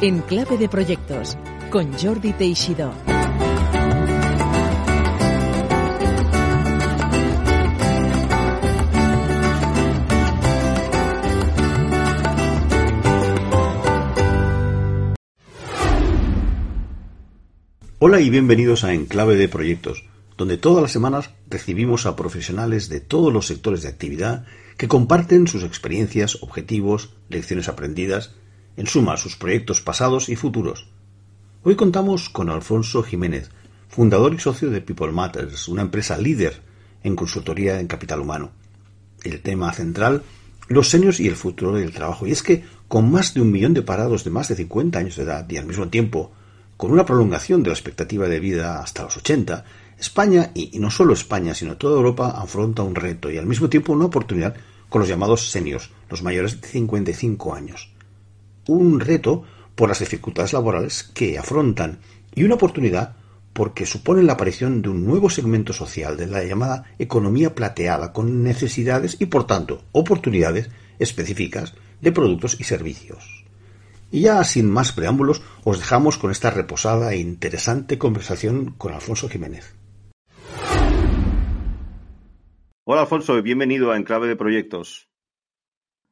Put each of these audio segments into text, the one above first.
En clave de proyectos con Jordi Teixidó. Hola y bienvenidos a Enclave de Proyectos, donde todas las semanas recibimos a profesionales de todos los sectores de actividad que comparten sus experiencias, objetivos, lecciones aprendidas, en suma, sus proyectos pasados y futuros. Hoy contamos con Alfonso Jiménez, fundador y socio de People Matters, una empresa líder en consultoría en capital humano. El tema central, los seniors y el futuro del trabajo. Y es que, con más de un millón de parados de más de 50 años de edad y al mismo tiempo con una prolongación de la expectativa de vida hasta los 80, España, y, no solo España, sino toda Europa, afronta un reto y al mismo tiempo una oportunidad con los llamados seniors, los mayores de 55 años. Un reto por las dificultades laborales que afrontan y una oportunidad porque suponen la aparición de un nuevo segmento social de la llamada economía plateada con necesidades y por tanto oportunidades específicas de productos y servicios. Y ya sin más preámbulos, os dejamos con esta reposada e interesante conversación con Alfonso Jiménez. Hola Alfonso, bienvenido a Enclave de Proyectos.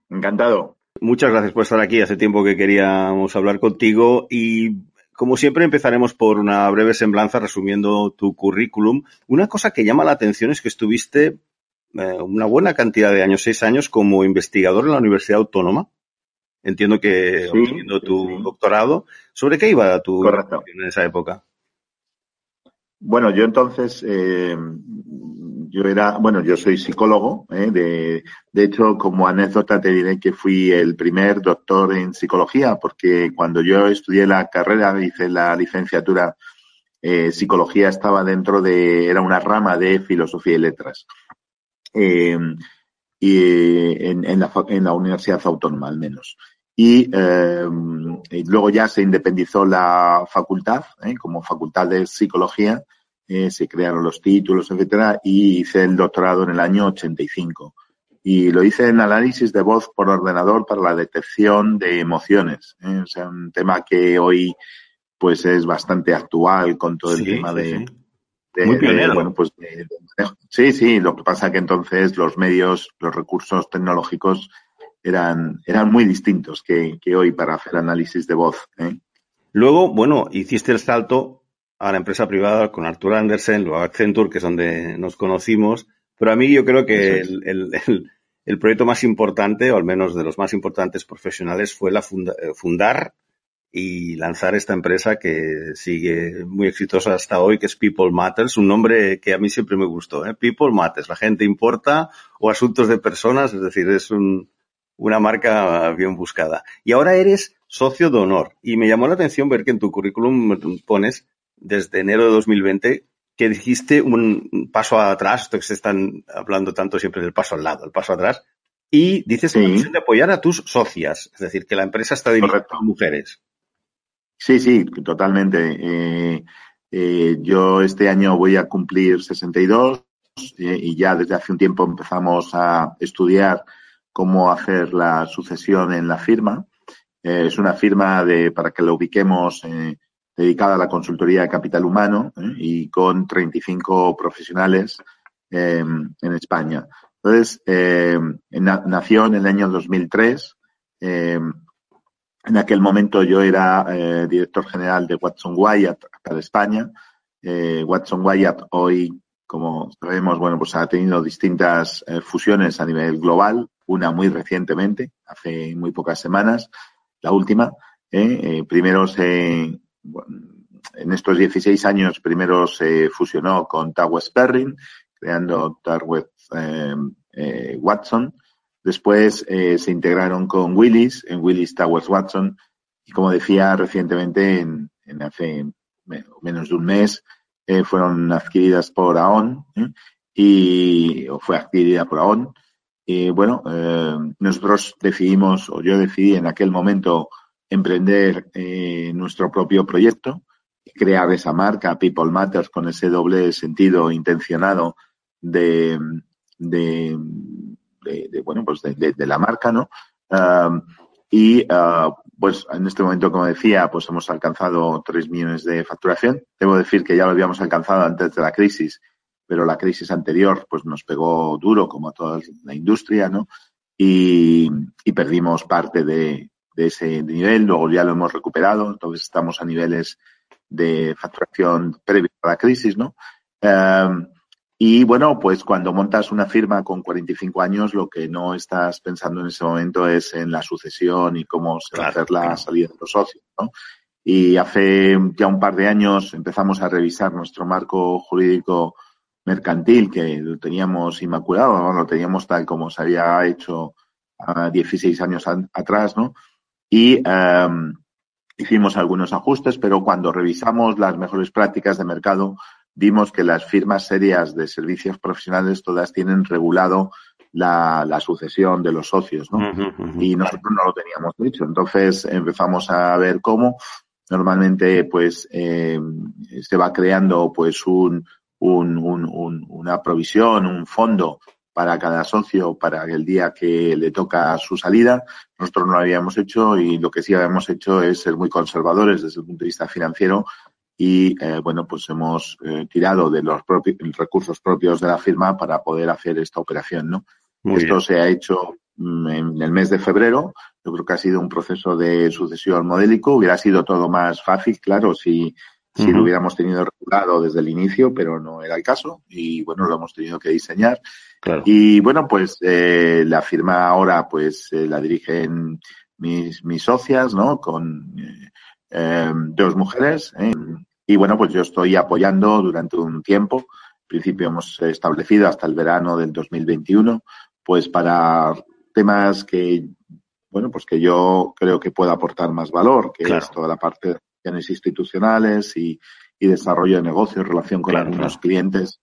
Encantado. Muchas gracias por estar aquí. Hace tiempo que queríamos hablar contigo y como siempre empezaremos por una breve semblanza resumiendo tu currículum. Una cosa que llama la atención es que estuviste eh, una buena cantidad de años, seis años, como investigador en la Universidad Autónoma entiendo que obteniendo tu doctorado. ¿Sobre qué iba tu en esa época? Bueno, yo entonces, eh, yo era, bueno, yo soy psicólogo, eh, de, de hecho, como anécdota te diré que fui el primer doctor en psicología, porque cuando yo estudié la carrera, hice la licenciatura, eh, psicología estaba dentro de, era una rama de filosofía y letras. Eh, y en, en, la, en la Universidad Autónoma, al menos. Y, luego ya se independizó la facultad, ¿eh? como facultad de psicología, eh, se crearon los títulos, etcétera, y hice el doctorado en el año 85. Y lo hice en análisis de voz por ordenador para la detección de emociones. ¿eh? O sea, un tema que hoy pues es bastante actual con todo el tema de, Muy bueno, pues sí, sí, lo que pasa que entonces los medios, los recursos tecnológicos eran, eran muy distintos que, hoy para hacer análisis de voz. ¿eh? Luego, bueno, hiciste el salto a la empresa privada con Arthur Andersen, luego a Accenture, que es donde nos conocimos. Pero a mí yo creo que el, el, proyecto más importante, o al menos de los más importantes profesionales, fue la eh, fundar y lanzar esta empresa que sigue muy exitosa hasta hoy, que es People Matters, un nombre que a mí siempre me gustó. ¿eh? People Matters, la gente importa o asuntos de personas, es decir, es un, una marca bien buscada. Y ahora eres socio de honor. Y me llamó la atención ver que en tu currículum pones desde enero de 2020 que dijiste un paso atrás, esto que se están hablando tanto siempre del paso al lado, el paso atrás, y dices sí. de apoyar a tus socias, es decir, que la empresa está dirigida a mujeres. Sí, sí, totalmente. Eh, eh, yo este año voy a cumplir 62 eh, y ya desde hace un tiempo empezamos a estudiar cómo hacer la sucesión en la firma. Eh, es una firma de, para que lo ubiquemos, eh, dedicada a la consultoría de capital humano eh, y con 35 profesionales en España. Entonces, nació en el año 2003. en aquel momento yo era director general de Watson Wyatt para España. Watson Wyatt hoy como sabemos, bueno, pues ha tenido distintas fusiones a nivel global, una muy recientemente, hace muy pocas semanas, la última. ¿eh? eh primero se, en estos 16 años, primero se fusionó con Tawes Perrin, creando Tarwet eh, eh, Watson. Después se integraron con Willis, en Willis Towers Watson, y como decía recientemente, en, hace menos de un mes, fueron adquiridas por AON, y o fue adquirida por AON. Y bueno, nosotros decidimos, o yo decidí en aquel momento, emprender nuestro propio proyecto crear esa marca People Matters con ese doble sentido intencionado de, de, bueno pues de, la marca no y uh, pues en este momento como decía pues hemos alcanzado 3 millones de facturación. Debo decir que ya lo habíamos alcanzado antes de la crisis pero la crisis anterior pues nos pegó duro como a toda la industria no y, y perdimos parte de, de ese nivel luego ya lo hemos recuperado entonces estamos a niveles de facturación previa a la crisis, ¿no? Em, y bueno, pues cuando montas una firma con 45 años, lo que no estás pensando en ese momento es en la sucesión y cómo se va a hacer la salida de los socios, ¿no? Y hace ya un par de años empezamos a revisar nuestro marco jurídico mercantil, que lo teníamos inmaculado, lo teníamos tal como se había hecho a 16 años atrás, ¿no? Y um, hicimos algunos ajustes, pero cuando revisamos las mejores prácticas de mercado, vimos que las firmas serias de servicios profesionales todas tienen regulado la, sucesión de los socios, ¿no? Y nosotros no lo teníamos dicho. Entonces empezamos a ver cómo normalmente pues eh, se va creando pues un, un, un, una provisión, un fondo para cada socio para el día que le toca su salida. Nosotros no lo habíamos hecho y lo que sí habíamos hecho es ser muy conservadores desde el punto de vista financiero y eh, bueno, pues hemos eh, tirado de los propios recursos propios de la firma para poder hacer esta operación, ¿no? Esto se ha hecho mm, en el mes de febrero. Yo creo que ha sido un proceso de sucesión modélico. Hubiera sido todo más fácil, claro, si si lo hubiéramos tenido regulado desde el inicio, pero no era el caso y bueno, lo hemos tenido que diseñar. Y bueno, pues eh, la firma ahora pues eh, la dirigen mis, mis socias, ¿no? Con eh, em, dos mujeres. Y bueno, pues yo estoy apoyando durante un tiempo. En principio hemos establecido hasta el verano del 2021, pues para temas que, bueno, pues que yo creo que pueda aportar más valor, que es toda la parte institucionales y, desarrollo de negocio en relación con algunos clientes.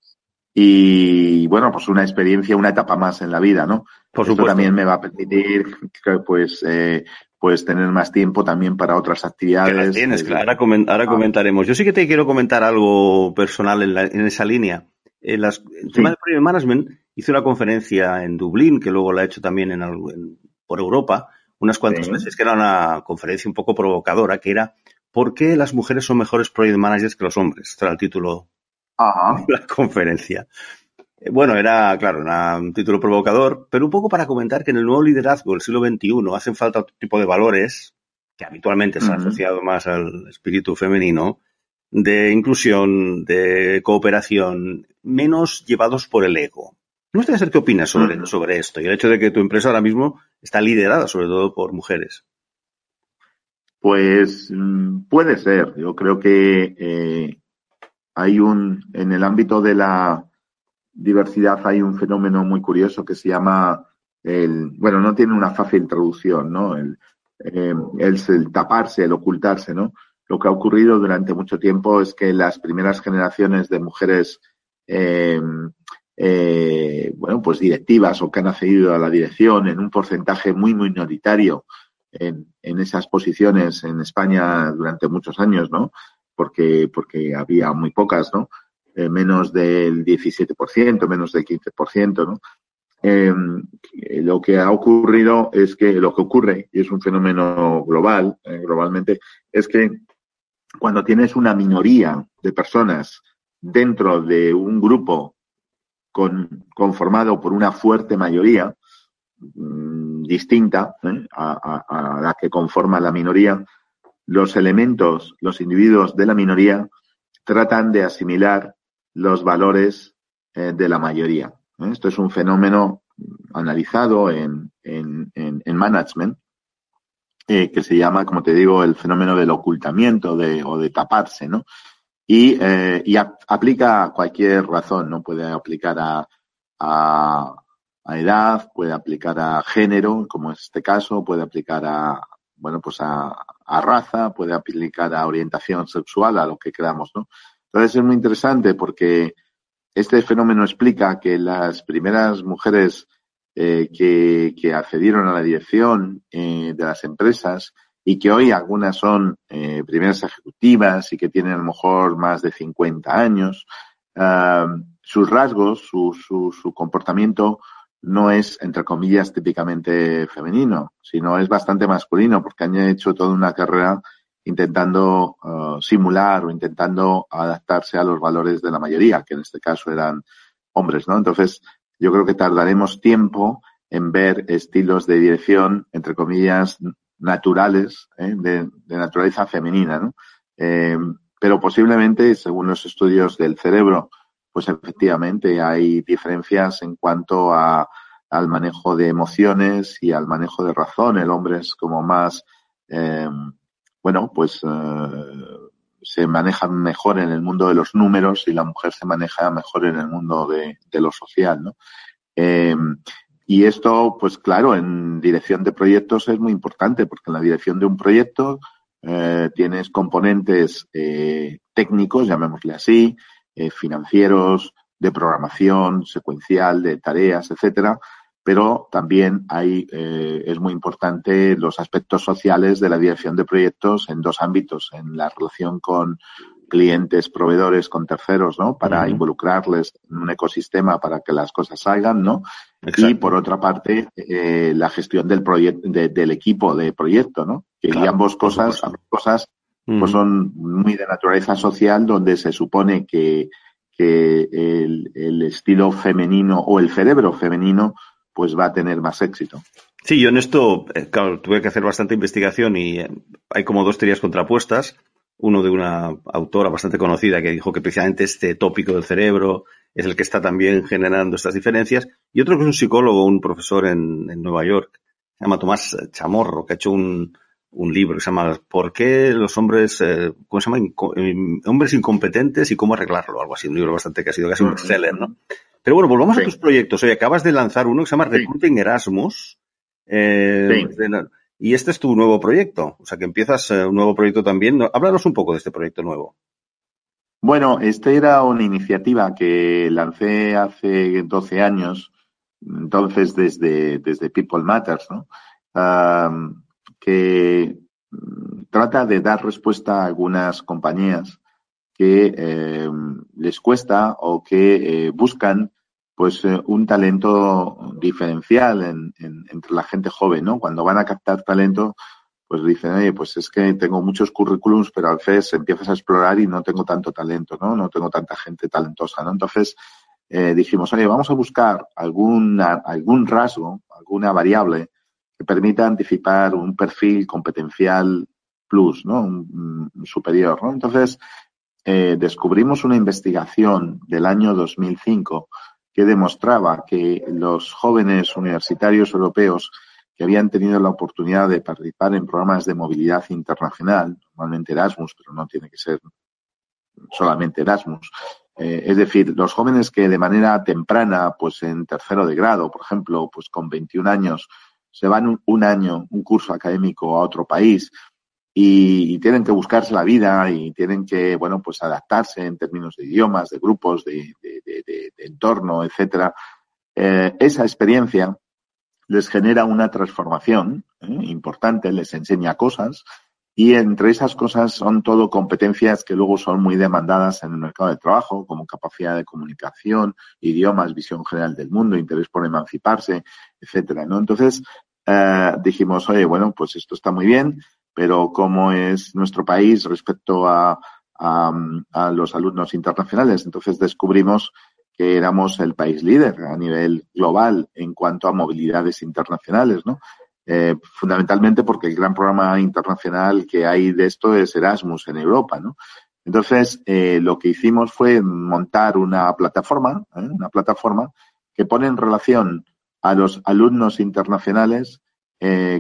Y bueno, pues una experiencia, una etapa más en la vida, ¿no? Por supuesto. también me va a permitir, pues, eh, pues tener más tiempo también para otras actividades. tienes, claro. Ahora, ah. comentaremos. Yo sí que te quiero comentar algo personal en, esa línea. En las, el tema del Project Management, hice una conferencia en Dublín, que luego la he hecho también en, por Europa, unas cuantas veces, que era una conferencia un poco provocadora, que era ¿Por qué las mujeres son mejores project managers que los hombres? Era el título de la conferencia. Eh, bueno, era, claro, un título provocador, pero un poco para comentar que en el nuevo liderazgo del siglo XXI hacen falta otro tipo de valores que habitualmente se han asociado más al espíritu femenino, de inclusión, de cooperación, menos llevados por el ego. Me gustaría saber qué opinas sobre, sobre esto y el hecho de que tu empresa ahora mismo está liderada sobre todo por mujeres. Pues mm, puede ser. Yo creo que eh, hay un, en el ámbito de la diversidad hay un fenómeno muy curioso que se llama el, bueno, no tiene una fácil traducción, ¿no? El, eh, el, taparse, el ocultarse, ¿no? Lo que ha ocurrido durante mucho tiempo es que las primeras generaciones de mujeres, eh, bueno, pues directivas o que han accedido a la dirección en un porcentaje muy minoritario en, esas posiciones en España durante muchos años, ¿no? Porque, porque había muy pocas, ¿no? Eh, menos del 17%, menos del 15%, ¿no? Eh, lo que ha ocurrido es que lo que ocurre, y es un fenómeno global, eh, globalmente, es que cuando tienes una minoría de personas dentro de un grupo con, conformado por una fuerte mayoría, distinta ¿eh? a, la que conforma la minoría, los elementos, los individuos de la minoría tratan de asimilar los valores eh, de la mayoría. ¿eh? Esto es un fenómeno analizado en, en, en, management que se llama, como te digo, el fenómeno del ocultamiento o de taparse, ¿no? Y, aplica a cualquier razón, ¿no? Puede aplicar a, a edad, puede aplicar a género, como es este caso, puede aplicar a, bueno, pues a, raza, puede aplicar a orientación sexual, a lo que queramos, ¿no? Entonces es muy interesante porque este fenómeno explica que las primeras mujeres eh, que, que, accedieron a la dirección eh, de las empresas y que hoy algunas son eh, primeras ejecutivas y que tienen a lo mejor más de 50 años, uh, sus rasgos, su, su, su comportamiento no es, entre comillas, típicamente femenino, sino es bastante masculino, porque han hecho toda una carrera intentando uh, simular o intentando adaptarse a los valores de la mayoría, que en este caso eran hombres, ¿no? Entonces, yo creo que tardaremos tiempo en ver estilos de dirección, entre comillas, naturales, ¿eh? de, de, naturaleza femenina, ¿no? Eh, pero posiblemente, según los estudios del cerebro, pues efectivamente hay diferencias en cuanto a, al manejo de emociones y al manejo de razón. El hombre es como más, eh, bueno, pues eh, se maneja mejor en el mundo de los números y la mujer se maneja mejor en el mundo de, lo social, ¿no? Eh, y esto, pues claro, en dirección de proyectos es muy importante porque en la dirección de un proyecto eh, tienes componentes eh, técnicos, llamémosle así, eh, financieros, de programación, secuencial, de tareas, etcétera, pero también hay, eh, es muy importante los aspectos sociales de la dirección de proyectos en dos ámbitos, en la relación con clientes, proveedores, con terceros, ¿no? Para uh -huh. involucrarles en un ecosistema para que las cosas salgan, ¿no? Exacto. Y por otra parte, eh, la gestión del proyecto, de, del equipo de proyecto, ¿no? Que claro, ambos cosas, ambas cosas, pues son muy de naturaleza social, donde se supone que, que el, el estilo femenino o el cerebro femenino pues va a tener más éxito. Sí, yo en esto, eh, claro, tuve que hacer bastante investigación y eh, hay como dos teorías contrapuestas. Uno de una autora bastante conocida que dijo que precisamente este tópico del cerebro es el que está también generando estas diferencias. Y otro que es un psicólogo, un profesor en, en Nueva York, se llama Tomás Chamorro, que ha hecho un, un libro que se llama ¿Por qué los hombres, eh, cómo se llama? Inco hombres incompetentes y cómo arreglarlo, algo así, un libro bastante que ha sido casi un bestseller, ¿no? Pero bueno, volvamos sí. a tus proyectos. Oye, acabas de lanzar uno que se llama. Recruiting Erasmus. Eh, sí. y este es tu nuevo proyecto. O sea, que empiezas eh, un nuevo proyecto también. Háblanos un poco de este proyecto nuevo. Bueno, esta era una iniciativa que lancé hace 12 años, entonces desde, desde People Matters, ¿no? Um, que trata de dar respuesta a algunas compañías que eh, les cuesta o que eh, buscan pues eh, un talento diferencial en, en, entre la gente joven, ¿no? Cuando van a captar talento, pues dicen, oye, pues es que tengo muchos currículums, pero a veces empiezas a explorar y no tengo tanto talento, ¿no? No tengo tanta gente talentosa, ¿no? Entonces dijimos, oye, vamos a buscar alguna, algún rasgo, alguna variable que permita anticipar un perfil competencial plus, ¿no? Un, un superior, ¿no? Entonces, eh, descubrimos una investigación del año 2005 que demostraba que los jóvenes universitarios europeos que habían tenido la oportunidad de participar en programas de movilidad internacional, normalmente Erasmus, pero no tiene que ser solamente Erasmus, eh, es decir, los jóvenes que de manera temprana, pues en tercero de grado, por ejemplo, pues con 21 años, se van un, año, un curso académico a otro país, y, tienen que buscarse la vida y tienen que, bueno, pues adaptarse en términos de idiomas, de grupos, de entorno, etcétera. Eh, esa experiencia les genera una transformación eh, importante, les enseña cosas y entre esas cosas son todo competencias que luego son muy demandadas en el mercado de trabajo, como capacidad de comunicación, idiomas, visión general del mundo, interés por emanciparse, etcétera, ¿no? Entonces, eh, dijimos, oye, bueno, pues esto está muy bien, pero cómo es nuestro país respecto a, a, a, los alumnos internacionales. Entonces descubrimos que éramos el país líder a nivel global en cuanto a movilidades internacionales, ¿no? Eh, fundamentalmente porque el gran programa internacional que hay de esto es Erasmus en Europa, ¿no? Entonces, eh, lo que hicimos fue montar una plataforma, ¿eh? una plataforma que pone en relación a los alumnos internacionales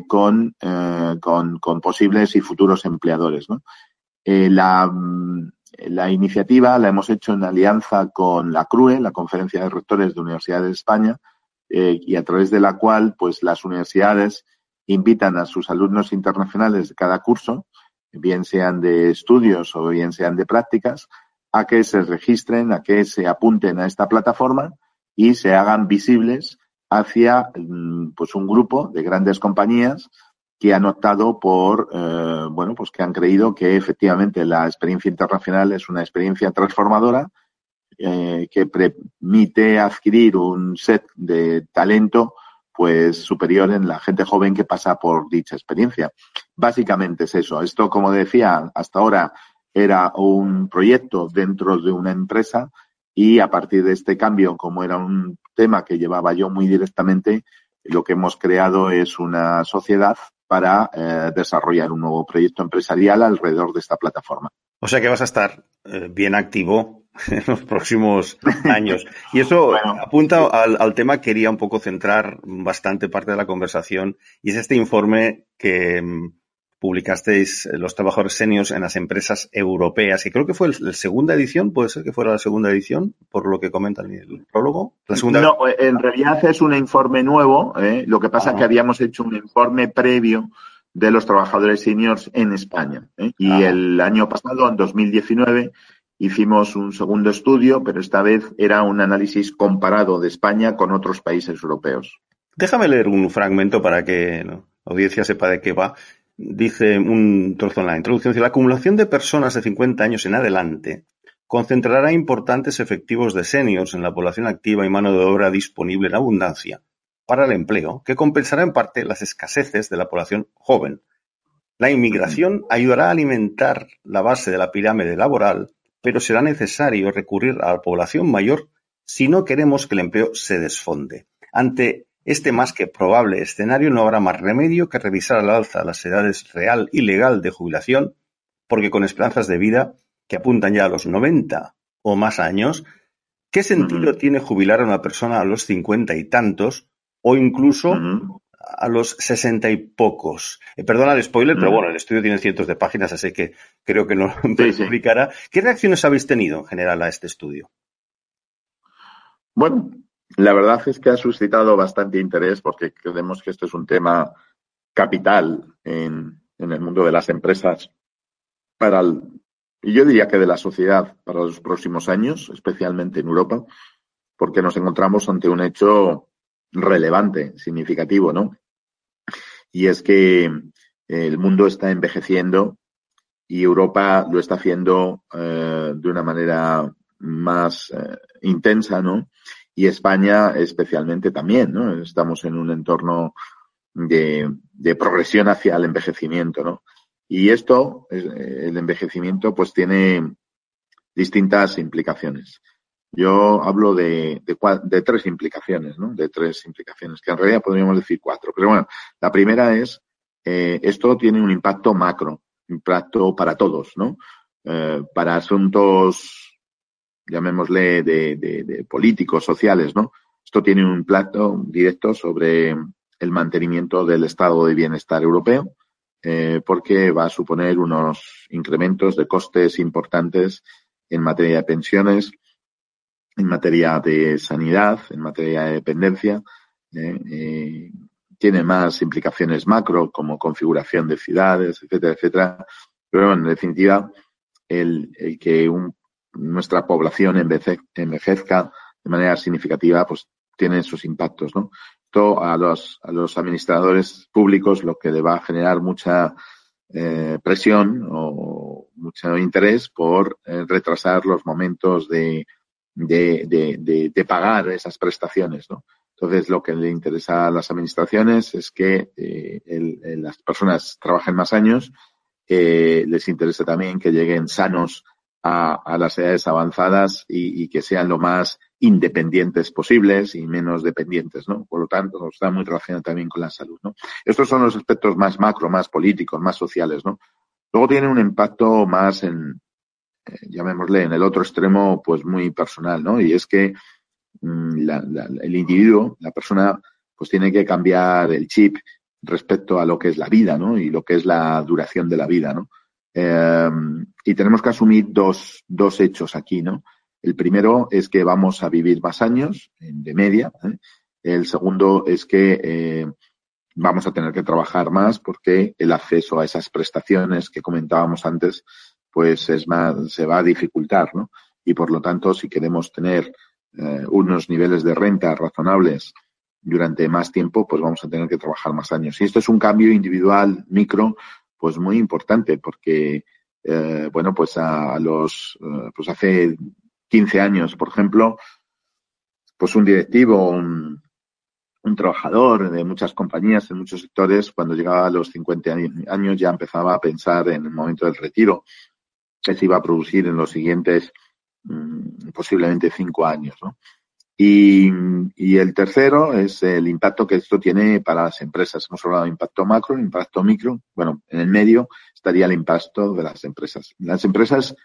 con, con, posibles y futuros empleadores. ¿no? Eh, la, la, iniciativa la hemos hecho en alianza con la CRUE, la Conferencia de Rectores de Universidades de España, y a través de la cual pues las universidades invitan a sus alumnos internacionales de cada curso, bien sean de estudios o bien sean de prácticas, a que se registren, a que se apunten a esta plataforma y se hagan visibles hacia mm, pues un grupo de grandes compañías que han optado por, eh, bueno, pues que han creído que efectivamente la experiencia internacional es una experiencia transformadora eh, que permite adquirir un set de talento pues superior en la gente joven que pasa por dicha experiencia. Básicamente es eso. Esto, como decía, hasta ahora era un proyecto dentro de una empresa y a partir de este cambio, como era un tema que llevaba yo muy directamente, lo que hemos creado es una sociedad para eh, desarrollar un nuevo proyecto empresarial alrededor de esta plataforma. O sea que vas a estar eh, bien activo en los próximos años. Y eso apunta al, al, tema que quería un poco centrar bastante parte de la conversación y es este informe que mm, publicasteis eh, los trabajadores seniors en las empresas europeas, y creo que fue la segunda edición, puede ser que fuera la segunda edición, por lo que comenta el prólogo. La segunda... No, en realidad es un informe nuevo, ¿eh? lo que pasa es que habíamos hecho un informe previo de los trabajadores seniors en España. ¿eh? Y el año pasado, en 2019, hicimos un segundo estudio, pero esta vez era un análisis comparado de España con otros países europeos. Déjame leer un fragmento para que la audiencia sepa de qué va dice un trozo en la introducción, la acumulación de personas de 50 años en adelante concentrará importantes efectivos de seniors en la población activa y mano de obra disponible en abundancia para el empleo, que compensará en parte las escaseces de la población joven. La inmigración ayudará a alimentar la base de la pirámide laboral, pero será necesario recurrir a la población mayor si no queremos que el empleo se desfonde. Ante este más que probable escenario no habrá más remedio que revisar al alza las edades real y legal de jubilación, porque con esperanzas de vida que apuntan ya a los 90 o más años, ¿qué sentido tiene jubilar a una persona a los cincuenta y tantos o incluso a los sesenta y pocos? Eh, perdona el spoiler, pero bueno, el estudio tiene cientos de páginas, así que creo que no lo explicará. ¿Qué reacciones habéis tenido en general a este estudio? Bueno, la verdad es que ha suscitado bastante interés porque creemos que esto es un tema capital en, el mundo de las empresas para el, y yo diría que de la sociedad para los próximos años, especialmente en Europa, porque nos encontramos ante un hecho relevante, significativo, ¿no? Y es que el mundo está envejeciendo y Europa lo está haciendo eh, de una manera más eh, intensa, ¿no? y España especialmente también, ¿no? Estamos en un entorno de, progresión hacia el envejecimiento, ¿no? Y esto, el envejecimiento, pues tiene distintas implicaciones. Yo hablo de, de, tres implicaciones, ¿no? De tres implicaciones, que en realidad podríamos decir cuatro. Pero bueno, la primera es, eh, esto tiene un impacto macro, impacto para todos, ¿no? Eh, para asuntos llamémosle, de, políticos sociales, ¿no? Esto tiene un plato directo sobre el mantenimiento del estado de bienestar europeo, eh, porque va a suponer unos incrementos de costes importantes en materia de pensiones, en materia de sanidad, en materia de dependencia. Eh, eh, tiene más implicaciones macro, como configuración de ciudades, etcétera, etcétera. Pero en definitiva, el, el que un nuestra población envejezca de manera significativa, pues tiene sus impactos, ¿no? Esto a los, a los administradores públicos lo que le va a generar mucha eh, presión o mucho interés por eh, retrasar los momentos de, de, de, de, pagar esas prestaciones, ¿no? Entonces, lo que le interesa a las administraciones es que eh, el, las personas trabajen más años, les interesa también que lleguen sanos a, las edades avanzadas y, que sean lo más independientes posibles y menos dependientes, ¿no? Por lo tanto, está muy relacionado también con la salud, ¿no? Estos son los aspectos más macro, más políticos, más sociales, ¿no? Luego tiene un impacto más en, llamémosle, en el otro extremo, pues muy personal, ¿no? Y es que mm, el individuo, la persona, pues tiene que cambiar el chip respecto a lo que es la vida, ¿no? Y lo que es la duración de la vida, ¿no? Eh, y tenemos que asumir dos, dos hechos aquí, ¿no? El primero es que vamos a vivir más años, de media, ¿eh? El segundo es que eh, vamos a tener que trabajar más porque el acceso a esas prestaciones que comentábamos antes, pues es más, se va a dificultar, ¿no? Y por lo tanto, si queremos tener eh, unos niveles de renta razonables durante más tiempo, pues vamos a tener que trabajar más años. Y esto es un cambio individual, micro, pues muy importante, porque, eh, bueno, pues a los, eh, pues hace 15 años, por ejemplo, pues un directivo, un, un trabajador de muchas compañías, en muchos sectores, cuando llegaba a los 50 años ya empezaba a pensar en el momento del retiro, que se iba a producir en los siguientes mm, posiblemente cinco años. ¿no? Y, y, el tercero es el impacto que esto tiene para las empresas. Hemos hablado de impacto macro, impacto micro. Bueno, en el medio estaría el impacto de las empresas. Las empresas,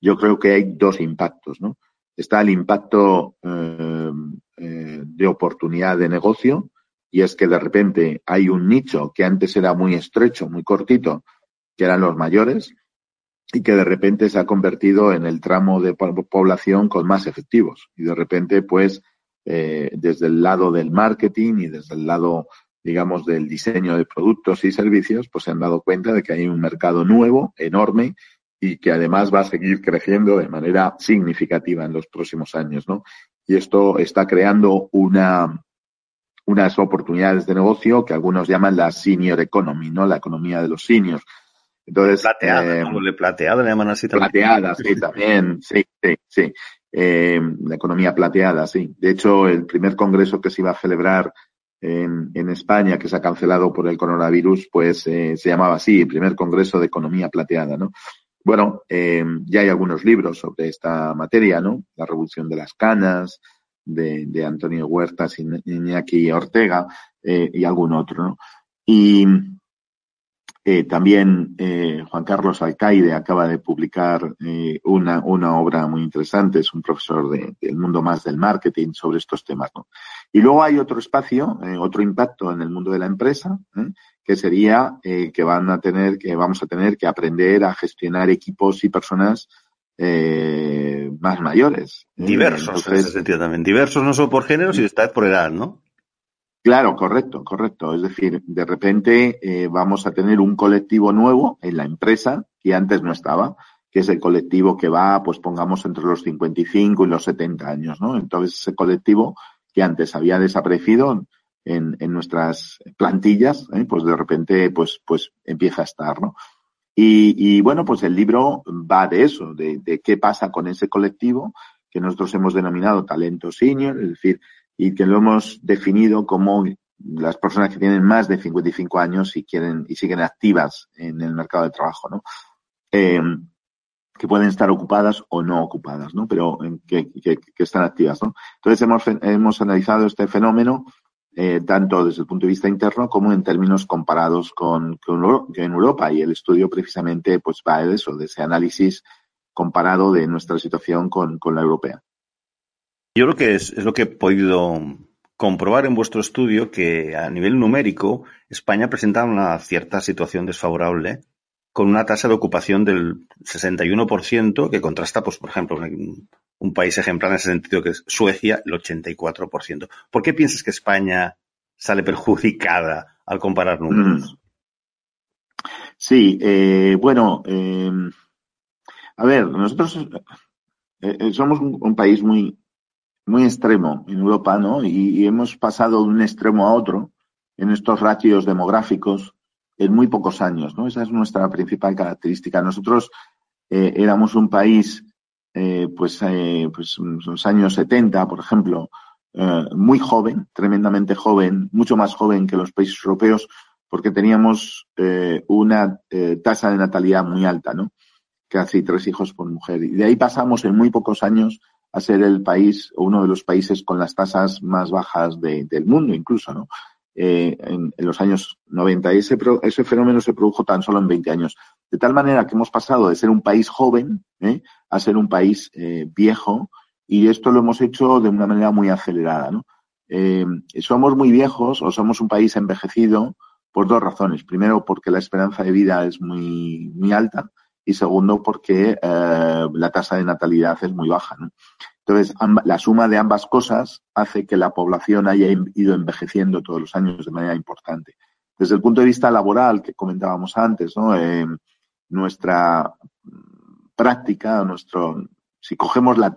yo creo que hay dos impactos, ¿no? Está el impacto eh, eh, de oportunidad de negocio y es que de repente hay un nicho que antes era muy estrecho, muy cortito, que eran los mayores y que de repente se ha convertido en el tramo de población con más efectivos. Y de repente, pues, eh, desde el lado del marketing y desde el lado, digamos, del diseño de productos y servicios, pues se han dado cuenta de que hay un mercado nuevo, enorme, y que además va a seguir creciendo de manera significativa en los próximos años, ¿no? Y esto está creando una, unas oportunidades de negocio que algunos llaman la senior economy, ¿no? La economía de los seniors. Entonces, plateada, eh, plateada le llaman así también. Plateada, sí, también, sí, sí, sí. Eh, la economía plateada, sí. De hecho, el primer congreso que se iba a celebrar en, en España, que se ha cancelado por el coronavirus, pues eh, se llamaba así, el primer congreso de economía plateada, ¿no? Bueno, eh, ya hay algunos libros sobre esta materia, ¿no? La revolución de las canas, de, de Antonio Huertas y Iñaki Ortega, y algún otro, ¿no? Y eh, también eh, Juan Carlos Alcaide acaba de publicar eh, una, una obra muy interesante, es un profesor de, del mundo más del marketing sobre estos temas, ¿no? Y luego hay otro espacio, eh, otro impacto en el mundo de la empresa, ¿eh? que sería que van a tener, que vamos a tener que aprender a gestionar equipos y personas eh, más mayores. Diversos, Entonces, en ese sentido también. Diversos no solo por género, sino vez por edad, ¿no? Claro, correcto, correcto. Es decir, de repente eh, vamos a tener un colectivo nuevo en la empresa que antes no estaba, que es el colectivo que va, pues pongamos entre los 55 y los 70 años, ¿no? Entonces ese colectivo que antes había desaparecido en, en nuestras plantillas, ¿eh? pues de repente pues, pues empieza a estar, ¿no? Y, y bueno, pues el libro va de eso, de, de, qué pasa con ese colectivo que nosotros hemos denominado talento senior, es decir, y que lo hemos definido como las personas que tienen más de 55 años y quieren y siguen activas en el mercado de trabajo, ¿no? Eh, que pueden estar ocupadas o no ocupadas, ¿no? Pero que, que, que están activas, ¿no? Entonces hemos, hemos analizado este fenómeno eh, tanto desde el punto de vista interno como en términos comparados con, con, en Europa. Y el estudio precisamente pues va de eso, de ese análisis comparado de nuestra situación con, con la europea. Yo creo que es, lo que he podido comprobar en vuestro estudio, que a nivel numérico España presenta una cierta situación desfavorable con una tasa de ocupación del 61%, que contrasta, pues, por ejemplo, un, un país ejemplar en ese sentido que es Suecia, el 84%. ¿Por qué piensas que España sale perjudicada al comparar números? Sí, eh, bueno, eh, a ver, nosotros eh, somos un, un, país muy, muy extremo en Europa, ¿no? Y, hemos pasado de un extremo a otro en estos ratios demográficos en muy pocos años, ¿no? Esa es nuestra principal característica. Nosotros eh, éramos un país, eh, pues, eh, pues, en los años 70, por ejemplo, eh, muy joven, tremendamente joven, mucho más joven que los países europeos, porque teníamos eh, una tasa de natalidad muy alta, ¿no? Casi tres hijos por mujer. Y de ahí pasamos en muy pocos años a ser el país, o uno de los países con las tasas más bajas de, del mundo, incluso, ¿no? eh, en, los años 90. Y ese, ese fenómeno se produjo tan solo en 20 años. De tal manera que hemos pasado de ser un país joven ¿eh? a ser un país eh, viejo y esto lo hemos hecho de una manera muy acelerada. ¿no? Eh, somos muy viejos o somos un país envejecido por dos razones. Primero, porque la esperanza de vida es muy, muy alta y segundo, porque eh, la tasa de natalidad es muy baja. Entonces, la suma de ambas cosas hace que la población haya ido envejeciendo todos los años de manera importante. Desde el punto de vista laboral, que comentábamos antes, ¿no? Eh, nuestra práctica, nuestro, si cogemos la,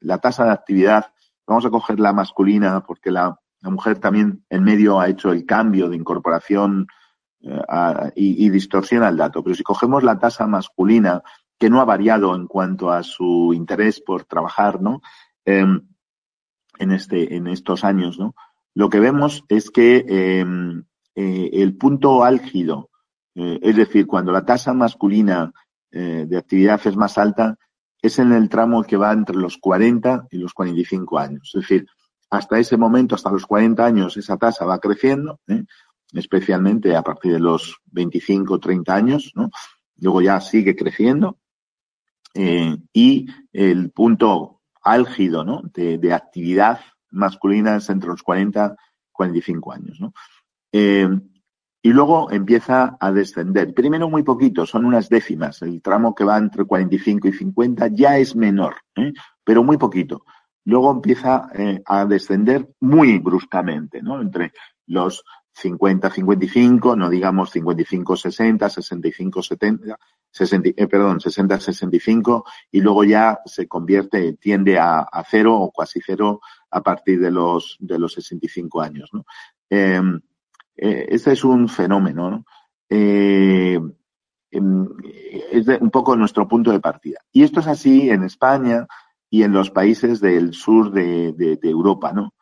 la, tasa de actividad, vamos a coger la masculina porque la, la mujer también en medio ha hecho el cambio de incorporación y, y, distorsiona el dato. Pero si cogemos la tasa masculina, que no ha variado en cuanto a su interés por trabajar, ¿no? Em, en este, en estos años, ¿no? Lo que vemos es que em, eh, el punto álgido, eh, es decir, cuando la tasa masculina eh, de actividad es más alta, es en el tramo que va entre los 40 y los 45 años. Es decir, hasta ese momento, hasta los 40 años, esa tasa va creciendo, especialmente a partir de los 25, 30 años, ¿no? Luego ya sigue creciendo eh, y el punto álgido ¿no? de, actividad masculina es entre los 40 y 45 años. ¿no? Eh, y luego empieza a descender. Primero muy poquito, son unas décimas. El tramo que va entre 45 y 50 ya es menor, ¿eh? pero muy poquito. Luego empieza a descender muy bruscamente, ¿no? Entre los 50-55, no digamos 55-60, 65-70, 60, eh, perdón, 60-65 y luego ya se convierte, tiende a, a, cero o casi cero a partir de los, de los 65 años. ¿no? Eh, eh, este es un fenómeno. ¿no? Eh, em, es de, un poco nuestro punto de partida. Y esto es así en España y en los países del sur de, de, de Europa, ¿no?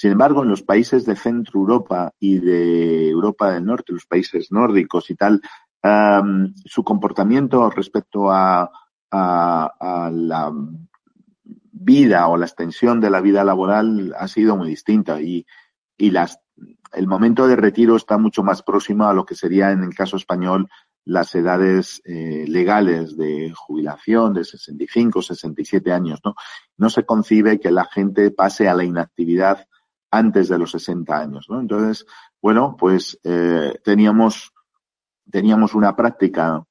Sin embargo, en los países de Centro Europa y de Europa del Norte, los países nórdicos y tal, su comportamiento respecto a, la vida o la extensión de la vida laboral ha sido muy distinta y, y las, el momento de retiro está mucho más próximo a lo que sería en el caso español las edades eh, legales de jubilación de 65, 67 años, ¿no? No se concibe que la gente pase a la inactividad antes de los 60 años, ¿no? Entonces, bueno, pues eh, teníamos, teníamos una práctica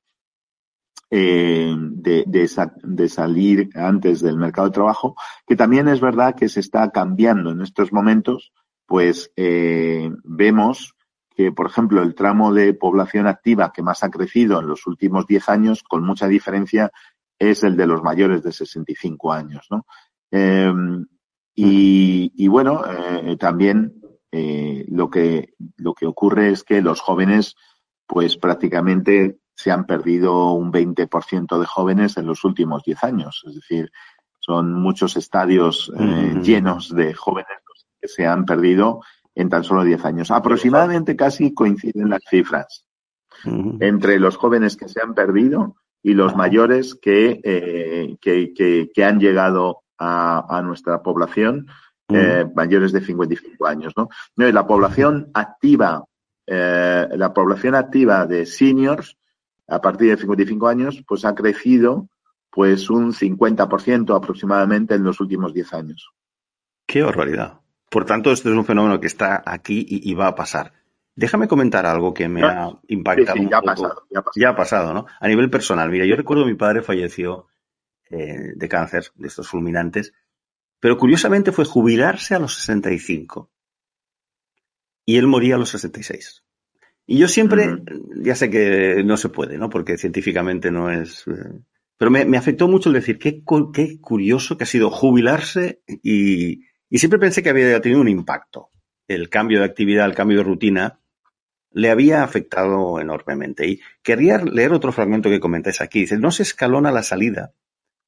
eh, de, de, de, salir antes del mercado de trabajo, que también es verdad que se está cambiando en estos momentos, pues eh, vemos que, por ejemplo, el tramo de población activa que más ha crecido en los últimos 10 años, con mucha diferencia, es el de los mayores de 65 años, ¿no? Y, y bueno, eh, también eh, lo, que, lo que ocurre es que los jóvenes, pues prácticamente se han perdido un 20% de jóvenes en los últimos 10 años. Es decir, son muchos estadios eh, llenos de jóvenes que se han perdido en tan solo 10 años. Aproximadamente casi coinciden las cifras entre los jóvenes que se han perdido y los mayores que, eh, que, que, que han llegado a, a nuestra población mm. eh, mayores de 55 años. ¿no? La población activa, eh, la población activa de seniors a partir de 55 años, pues ha crecido pues un 50% aproximadamente en los últimos 10 años. Qué barbaridad. Por tanto, este es un fenómeno que está aquí y, y va a pasar. Déjame comentar algo que me ha impactado. Sí, sí, ya, ha pasado, ya, ha pasado, ya ha pasado. ¿no? A nivel personal, mira, yo recuerdo mi padre falleció eh, de cáncer, de estos fulminantes, pero curiosamente fue jubilarse a los 65 y él moría a los 66. Y yo siempre, uh -huh. ya sé que no se puede, ¿no? Porque científicamente no es... Eh, pero me, me, afectó mucho el decir, qué, qué, curioso que ha sido jubilarse y, y siempre pensé que había tenido un impacto. El cambio de actividad, el cambio de rutina, le había afectado enormemente. Y querría leer otro fragmento que comentáis aquí. Dice, no se escalona la salida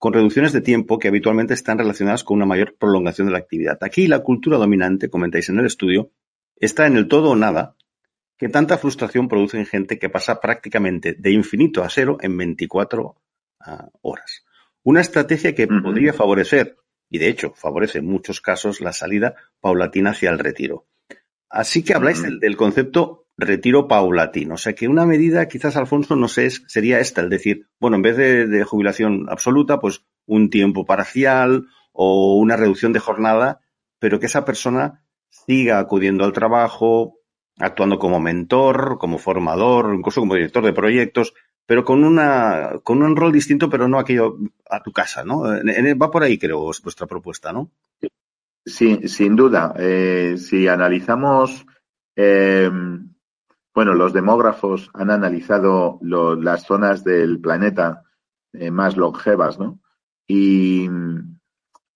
con reducciones de tiempo que habitualmente están relacionadas con una mayor prolongación de la actividad. Aquí la cultura dominante, comentáis en el estudio, está en el todo o nada, que tanta frustración produce en gente que pasa prácticamente de infinito a cero en 24 uh, horas. Una estrategia que uh -huh. podría favorecer, y de hecho favorece en muchos casos, la salida paulatina hacia el retiro. Así que habláis uh -huh. del, del concepto retiro paulatino. O sea que una medida, quizás, Alfonso, no sé, sería esta, el decir, bueno, en vez de, jubilación absoluta, pues un tiempo parcial o una reducción de jornada, pero que esa persona siga acudiendo al trabajo, actuando como mentor, como formador, incluso como director de proyectos, pero con una con un rol distinto, pero no aquello a tu casa, ¿no? Va por ahí, creo, vuestra propuesta, ¿no? Sí, sin duda. Eh, si analizamos, eh, bueno, los demógrafos han analizado las zonas del planeta eh, más longevas, ¿no? Y,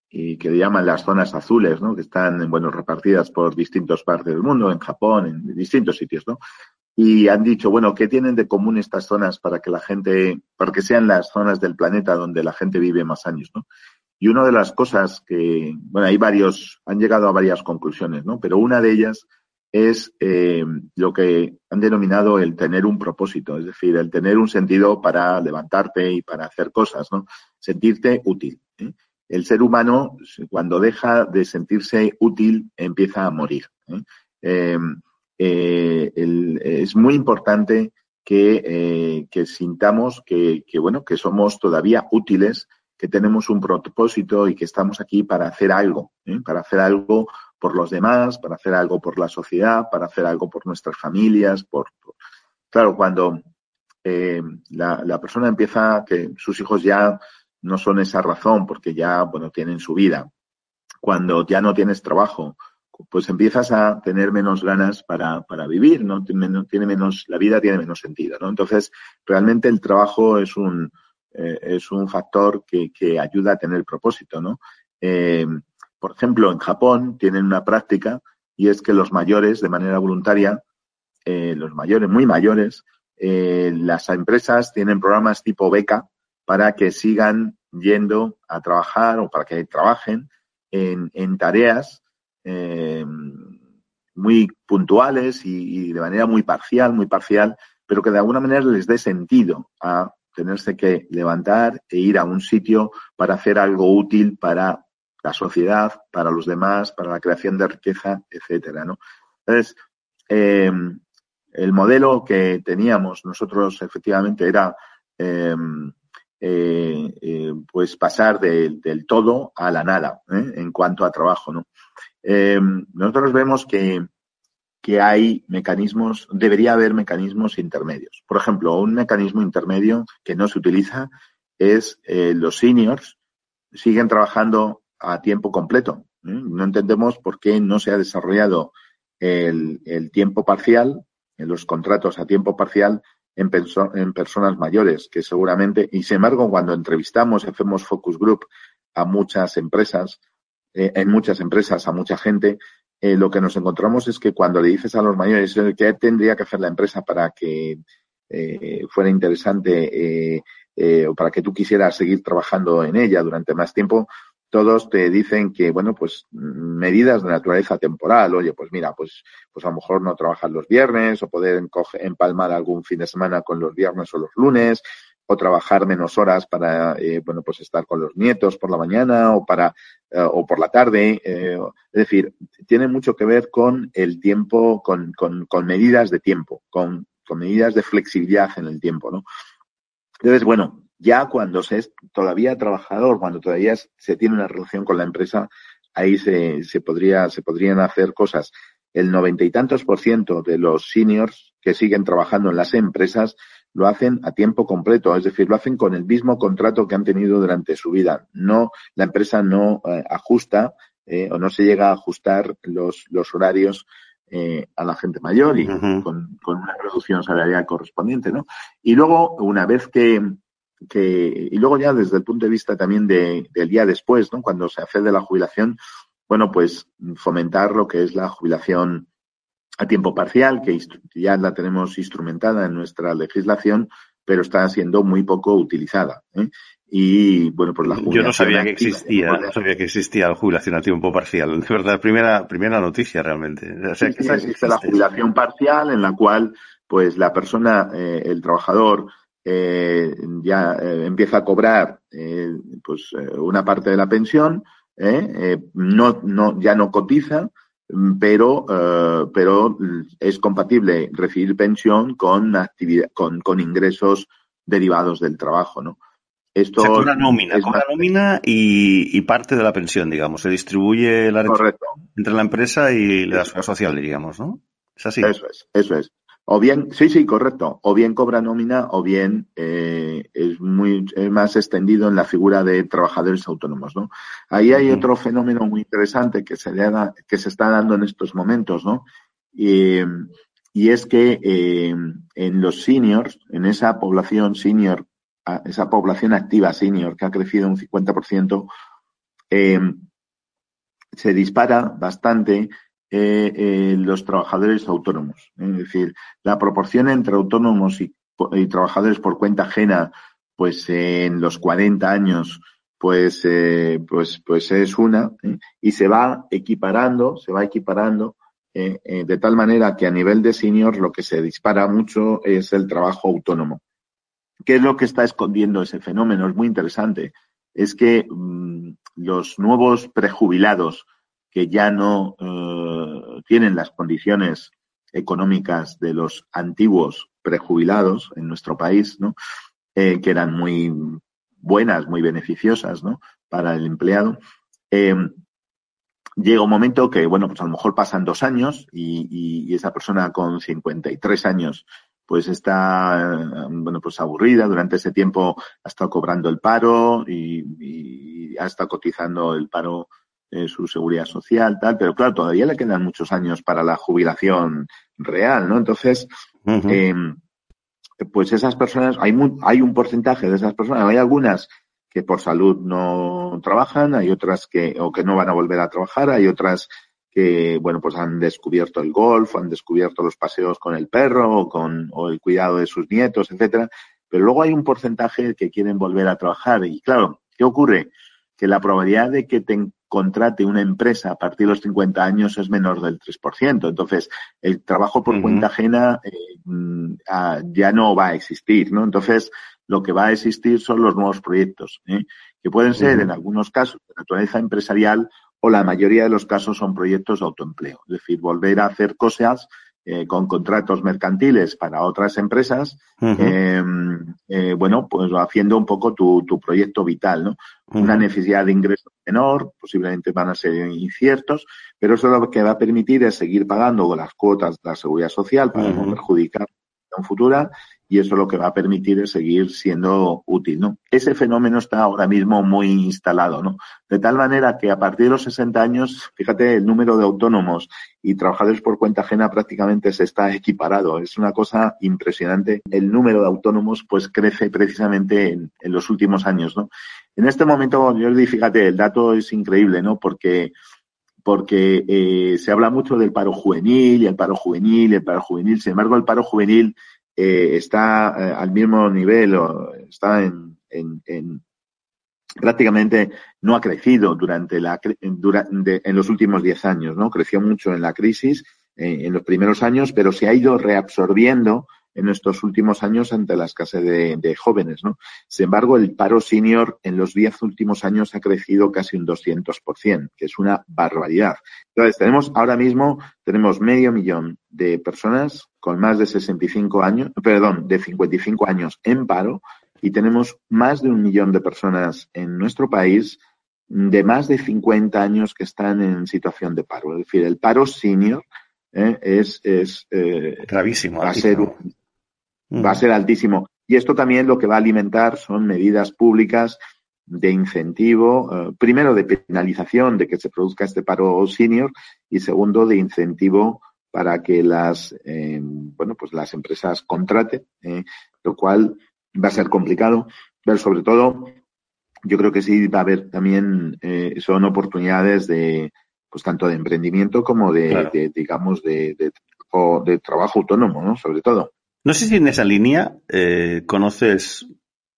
y que llaman las zonas azules, ¿no? Que están, bueno, repartidas por distintas partes del mundo, en Japón, en distintos sitios, ¿no? Y han dicho, bueno, ¿qué tienen de común estas zonas para que la gente, para que sean las zonas del planeta donde la gente vive más años, ¿no? Y una de las cosas que, bueno, hay varios, han llegado a varias conclusiones, ¿no? Pero una de ellas es eh, lo que han denominado el tener un propósito, es decir, el tener un sentido para levantarte y para hacer cosas, ¿no? Sentirte útil. ¿eh? El ser humano, cuando deja de sentirse útil, empieza a morir. ¿eh? es muy importante que, que sintamos que, que, bueno, que somos todavía útiles que tenemos un propósito y que estamos aquí para hacer algo, para hacer algo por los demás, para hacer algo por la sociedad, para hacer algo por nuestras familias, por, claro, cuando eh, la, persona empieza que sus hijos ya no son esa razón porque ya bueno tienen su vida, cuando ya no tienes trabajo, pues empiezas a tener menos ganas para, para vivir, ¿no? Tiene menos, la vida tiene menos sentido, ¿no? Entonces, realmente el trabajo es un, eh, es un factor que, que, ayuda a tener propósito, ¿no? Eh, por ejemplo, en Japón tienen una práctica y es que los mayores, de manera voluntaria, eh, los mayores, muy mayores, las empresas tienen programas tipo beca para que sigan yendo a trabajar o para que trabajen en, tareas muy puntuales y, de manera muy parcial, muy parcial, pero que de alguna manera les dé sentido a tenerse que levantar e ir a un sitio para hacer algo útil para la sociedad, para los demás, para la creación de riqueza, etcétera, ¿no? Entonces, em, el modelo que teníamos nosotros efectivamente era em, eh, eh, pues pasar del todo a la nada ¿eh? en cuanto a trabajo, ¿no? Em, nosotros vemos que que hay mecanismos, debería haber mecanismos intermedios. Por ejemplo, un mecanismo intermedio que no se utiliza es los seniors siguen trabajando a tiempo completo. ¿eh? No entendemos por qué no se ha desarrollado el, tiempo parcial, los contratos a tiempo parcial en, personas mayores, que seguramente, y sin embargo, cuando entrevistamos, hacemos focus group a muchas empresas, eh, en muchas empresas, a mucha gente, eh, lo que nos encontramos es que cuando le dices a los mayores qué tendría que hacer la empresa para que fuera interesante o para que tú quisieras seguir trabajando en ella durante más tiempo, todos te dicen que, bueno, pues medidas de naturaleza temporal. Oye, pues mira, pues, pues a lo mejor no trabajar los viernes o poder empalmar algún fin de semana con los viernes o los lunes o trabajar menos horas para, eh, bueno, pues estar con los nietos por la mañana o para, eh, o por la tarde. Eh, es decir, tiene mucho que ver con el tiempo, con, con, con medidas de tiempo, con, con, medidas de flexibilidad en el tiempo, ¿no? Entonces, bueno, ya cuando se es todavía trabajador, cuando todavía se tiene una relación con la empresa, ahí se, se podría, se podrían hacer cosas. El noventa y tantos por ciento de los seniors que siguen trabajando en las empresas lo hacen a tiempo completo, es decir, lo hacen con el mismo contrato que han tenido durante su vida. No, la empresa no eh, ajusta eh, o no se llega a ajustar los, los horarios eh, a la gente mayor y con, con, una reducción salarial correspondiente, ¿no? Y luego, una vez que, que, y luego ya desde el punto de vista también de, del día después, ¿no? Cuando se hace de la jubilación, bueno, pues fomentar lo que es la jubilación a tiempo parcial, que ya la tenemos instrumentada en nuestra legislación, pero está siendo muy poco utilizada. ¿eh? Y bueno, pues la Yo no sabía que existía, no sabía que existía la jubilación a tiempo parcial. De verdad, primera, primera noticia realmente. O sea, existe la jubilación parcial en la cual, pues la persona, eh, el trabajador, eh, ya eh, empieza a cobrar eh, pues una parte de la pensión, no, no, ya no cotiza, pero, eh, pero es compatible recibir pensión con, actividad, con, con ingresos derivados del trabajo, ¿no? Esto o sea, nómina, con nómina y, y, parte de la pensión, digamos. Se distribuye la Correcto. entre la empresa y la seguridad social, digamos, ¿no? Es así. Eso es, eso es. O bien, sí, sí, correcto. O bien cobra nómina o bien eh, es muy más extendido en la figura de trabajadores autónomos, ¿no? Ahí hay otro fenómeno muy interesante que se, que se está dando en estos momentos, ¿no? Y, es que eh, en los seniors, en esa población senior, esa población activa senior que ha crecido un 50%, eh, se dispara bastante eh, eh, los trabajadores autónomos. Es decir, la proporción entre autónomos y, trabajadores por cuenta ajena, pues en los 40 años, pues, eh, pues, pues es una, y se va equiparando, se va equiparando, de tal manera que a nivel de senior lo que se dispara mucho es el trabajo autónomo. ¿Qué es lo que está escondiendo ese fenómeno? Es muy interesante. Es que mm, los nuevos prejubilados, que ya no eh, tienen las condiciones económicas de los antiguos prejubilados en nuestro país, ¿no? Eh, que eran muy buenas, muy beneficiosas ¿no? para el empleado. Eh, llega un momento que, bueno, pues a lo mejor pasan dos años y, esa persona con 53 años pues está, bueno, pues aburrida. Durante ese tiempo ha estado cobrando el paro y ha estado cotizando el paro eh, su seguridad social, tal, pero claro, todavía le quedan muchos años para la jubilación real, ¿no? Entonces, em, pues esas personas, hay, hay un porcentaje de esas personas, hay algunas que por salud no trabajan, hay otras que, o que no van a volver a trabajar, hay otras que, bueno, pues han descubierto el golf, han descubierto los paseos con el perro o con, o el cuidado de sus nietos, etcétera. Pero luego hay un porcentaje que quieren volver a trabajar. Y claro, ¿qué ocurre? Que la probabilidad de que te contrate una empresa a partir de los 50 años es menor del 3%. Entonces, el trabajo por cuenta ajena eh, mm, ah, ya no va a existir, ¿no? Entonces, lo que va a existir son los nuevos proyectos, ¿eh? que pueden ser, en algunos casos, de naturaleza empresarial o la mayoría de los casos son proyectos de autoempleo. Es decir, volver a hacer cosas eh, con contratos mercantiles para otras empresas, em, eh, bueno, pues haciendo un poco tu, tu proyecto vital, ¿no? Una necesidad de ingreso menor, posiblemente van a ser inciertos, pero eso lo que va a permitir es seguir pagando las cuotas de la seguridad social para no perjudicar en futura y eso lo que va a permitir es seguir siendo útil, ¿no? Ese fenómeno está ahora mismo muy instalado, ¿no? De tal manera que a partir de los 60 años, fíjate, el número de autónomos y trabajadores por cuenta ajena prácticamente se está equiparado. Es una cosa impresionante. El número de autónomos pues crece precisamente en, los últimos años, ¿no? En este momento, Jordi, fíjate, el dato es increíble, ¿no? Porque porque eh, se habla mucho del paro juvenil y el paro juvenil el paro juvenil. Sin embargo, el paro juvenil eh, está eh, al mismo nivel o está en, en, prácticamente no ha crecido durante la durante, en los últimos 10 años, ¿no? Creció mucho en la crisis eh, en los primeros años, pero se ha ido reabsorbiendo en estos últimos años ante la escasez de, jóvenes, ¿no? Sin embargo, el paro senior en los 10 últimos años ha crecido casi un 200%, que es una barbaridad. Entonces, tenemos ahora mismo, tenemos medio millón de personas con más de 65 años, perdón, de 55 años en paro y tenemos más de un millón de personas en nuestro país de más de 50 años que están en situación de paro. Es decir, el paro senior eh, es, es eh, gravísimo. Va a, ser, va a ser altísimo. Y esto también lo que va a alimentar son medidas públicas de incentivo, eh, primero de penalización de que se produzca este paro senior y segundo de incentivo para que las, bueno, pues las empresas contraten, lo cual va a ser complicado, pero sobre todo yo creo que sí va a haber también, eh, son oportunidades de, pues tanto de emprendimiento como de, digamos, de, de, trabajo autónomo, ¿no? Sobre todo. No sé si en esa línea conoces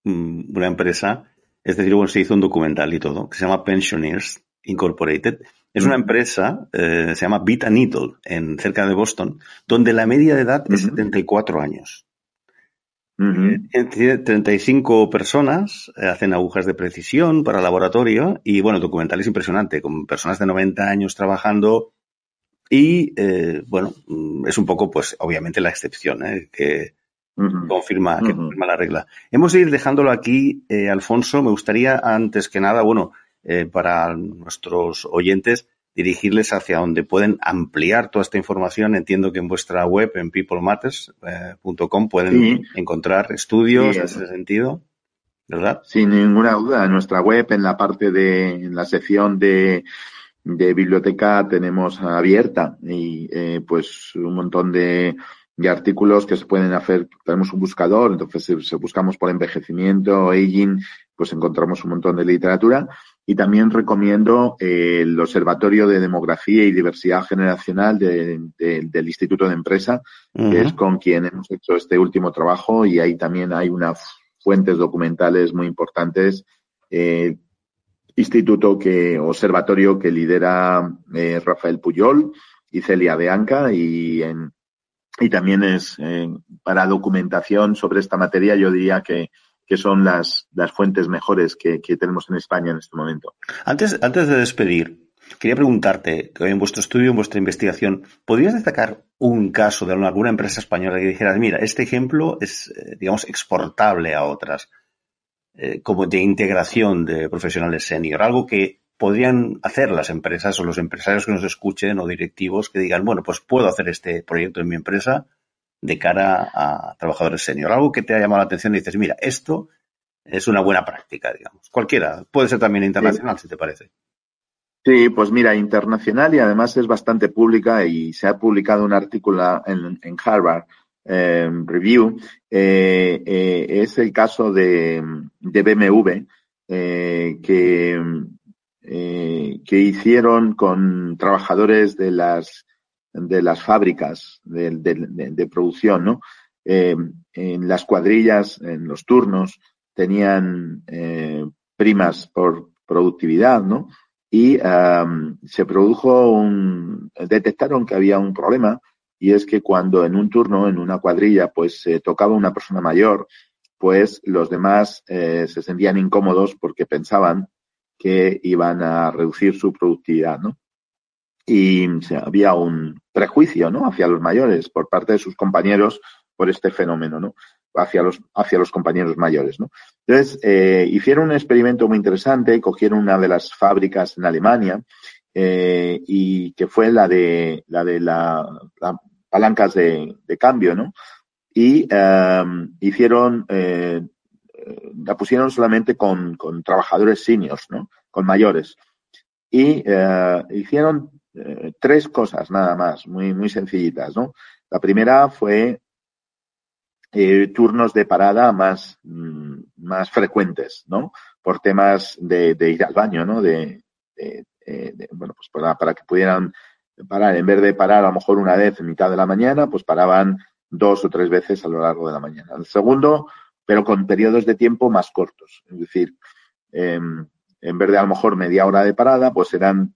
mm, una empresa, es decir, bueno, se hizo un documental y todo, que se llama Pensioners Incorporated, es una empresa, eh, se llama Bit Needle, en, cerca de Boston, donde la media de edad es 74 años. 35 eh, personas eh, hacen agujas de precisión para laboratorio y, bueno, el documental es impresionante, con personas de 90 años trabajando y, bueno, mm, es un poco, pues, obviamente la excepción, que, confirma, que confirma la regla. Hemos de ir dejándolo aquí, Alfonso. Me gustaría, antes que nada, bueno, para nuestros oyentes, dirigirles hacia donde pueden ampliar toda esta información. Entiendo que en vuestra web, en peoplematters.com, eh, pueden encontrar estudios en ese sentido, ¿verdad? Sin ninguna duda. En nuestra web, en la parte de, en la sección de, de biblioteca tenemos abierta y eh, pues un montón de, de artículos que se pueden hacer. Tenemos un buscador, entonces si, buscamos por envejecimiento, aging, pues encontramos un montón de literatura y también recomiendo eh, el Observatorio de Demografía y Diversidad Generacional del Instituto de Empresa, que es con quien hemos hecho este último trabajo y ahí también hay unas fuentes documentales muy importantes. Eh, instituto que, observatorio que lidera eh, Rafael Puyol y Celia de Anca y, en, y también es para documentación sobre esta materia yo diría que que son las, las fuentes mejores que, tenemos en España en este momento. Antes, antes de despedir, quería preguntarte, en vuestro estudio, en vuestra investigación, ¿podrías destacar un caso de alguna empresa española que dijeras, mira, este ejemplo es, eh, digamos, exportable a otras, eh, como de integración de profesionales senior, algo que podrían hacer las empresas o los empresarios que nos escuchen o directivos que digan, bueno, pues puedo hacer este proyecto en mi empresa de cara a trabajadores senior? Algo que te ha llamado la atención y dices, mira, esto es una buena práctica, digamos. Cualquiera, puede ser también internacional, si te parece. Sí, pues mira, internacional y además es bastante pública y se ha publicado un artículo en, Harvard eh, Review. Eh, eh, es el caso de, de BMW que, que hicieron con trabajadores de las de las fábricas de, producción, ¿no? Eh, en las cuadrillas, en los turnos, tenían eh, primas por productividad, ¿no? Y se produjo un, detectaron que había un problema y es que cuando en un turno, en una cuadrilla, pues se tocaba una persona mayor, pues los demás eh, se sentían incómodos porque pensaban que iban a reducir su productividad, ¿no? Y había un prejuicio ¿no? hacia los mayores por parte de sus compañeros por este fenómeno, ¿no? hacia los, hacia los compañeros mayores. ¿no? Entonces, eh, hicieron un experimento muy interesante, cogieron una de las fábricas en Alemania eh, y que fue la de la de la, palancas de, cambio, ¿no? Y em, hicieron, eh, la pusieron solamente con, con trabajadores seniors, ¿no? Con mayores. Y hicieron eh, tres cosas nada más, muy, muy sencillitas, ¿no? La primera fue eh, turnos de parada más, mm, más frecuentes, ¿no? Por temas de, ir al baño, ¿no? De, bueno, pues para, para, que pudieran parar, en vez de parar a lo mejor una vez en mitad de la mañana, pues paraban dos o tres veces a lo largo de la mañana. El segundo, pero con periodos de tiempo más cortos, es decir, em, en vez de a lo mejor media hora de parada, pues eran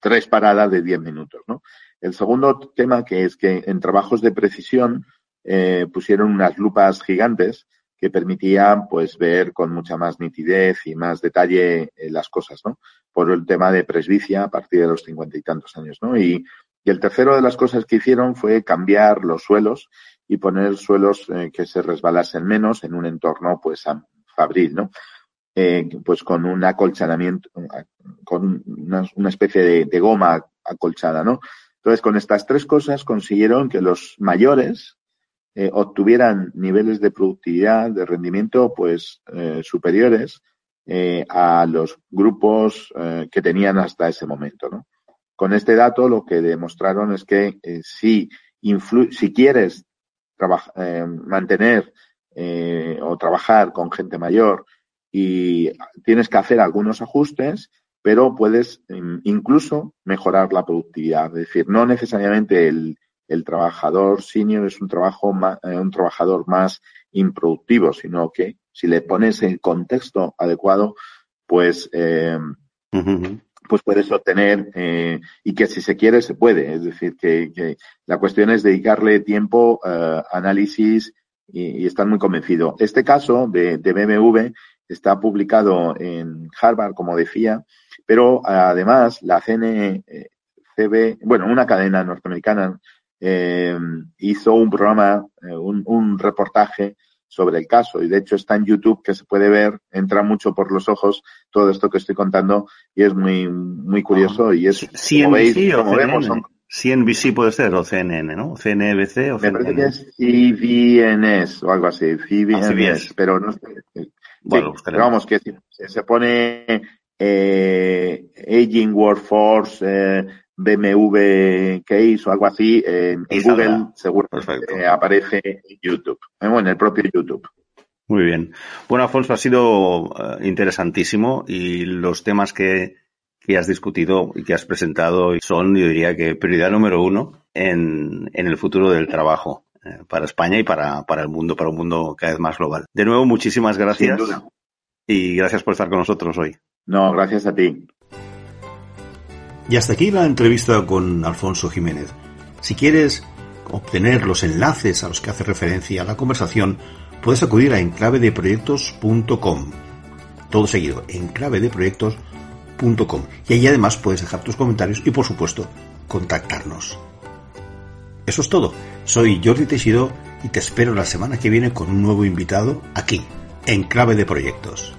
tres paradas de diez minutos, ¿no? El segundo tema que es que en trabajos de precisión eh, pusieron unas lupas gigantes que permitían pues ver con mucha más nitidez y más detalle eh, las cosas, ¿no? Por el tema de presbicia a partir de los cincuenta y tantos años, ¿no? Y, el tercero de las cosas que hicieron fue cambiar los suelos y poner suelos eh, que se resbalasen menos en un entorno pues fabril, ¿no? Eh, pues con un acolchadamiento, con una, especie de, goma acolchada, ¿no? Entonces, con estas tres cosas consiguieron que los mayores eh, obtuvieran niveles de productividad, de rendimiento, pues eh, superiores a los grupos que tenían hasta ese momento, ¿no? Con este dato lo que demostraron es que si, si quieres mantener o trabajar con gente mayor y tienes que hacer algunos ajustes, pero puedes em, incluso mejorar la productividad. Es decir, no necesariamente el, el trabajador senior es un, trabajo eh, un trabajador más improductivo, sino que si le pones el contexto adecuado, pues, eh, pues puedes obtener eh, y que si se quiere se puede. Es decir, que, que la cuestión es dedicarle tiempo, eh, análisis y, y, estar muy convencido. Este caso de, de BMW está publicado en Harvard, como decía, pero además la CNCB, bueno, una cadena norteamericana, eh, hizo un programa, eh, un, reportaje sobre el caso. Y de hecho está en YouTube que se puede ver, entra mucho por los ojos todo esto que estoy contando y es muy, muy curioso. Y es, CNBC como veis, o CNBC puede ser, o CNN, ¿no? CNBC o CNN. Me parece que es CBNS o algo así, CBNS, ah, pero no sé. Bueno, pero vamos, que se pone eh, Aging Workforce, eh, BMW Case o algo así, en Google seguro que aparece en YouTube, en el propio YouTube. Muy bien. Bueno, Alfonso, ha sido eh, interesantísimo y los temas que, que has discutido y que has presentado son, yo diría que prioridad número uno en, en el futuro del trabajo eh, para España y para, para el mundo, para un mundo cada vez más global. De nuevo, muchísimas gracias. Y gracias por estar con nosotros hoy. No, gracias a ti. Y hasta aquí la entrevista con Alfonso Jiménez. Si quieres obtener los enlaces a los que hace referencia a la conversación, puedes acudir a enclavedeproyectos.com. Todo seguido, enclavedeproyectos.com. Y ahí además puedes dejar tus comentarios y, por supuesto, contactarnos. Eso es todo. Soy Jordi Teixidó y te espero la semana que viene con un nuevo invitado aquí, en Clave de Proyectos.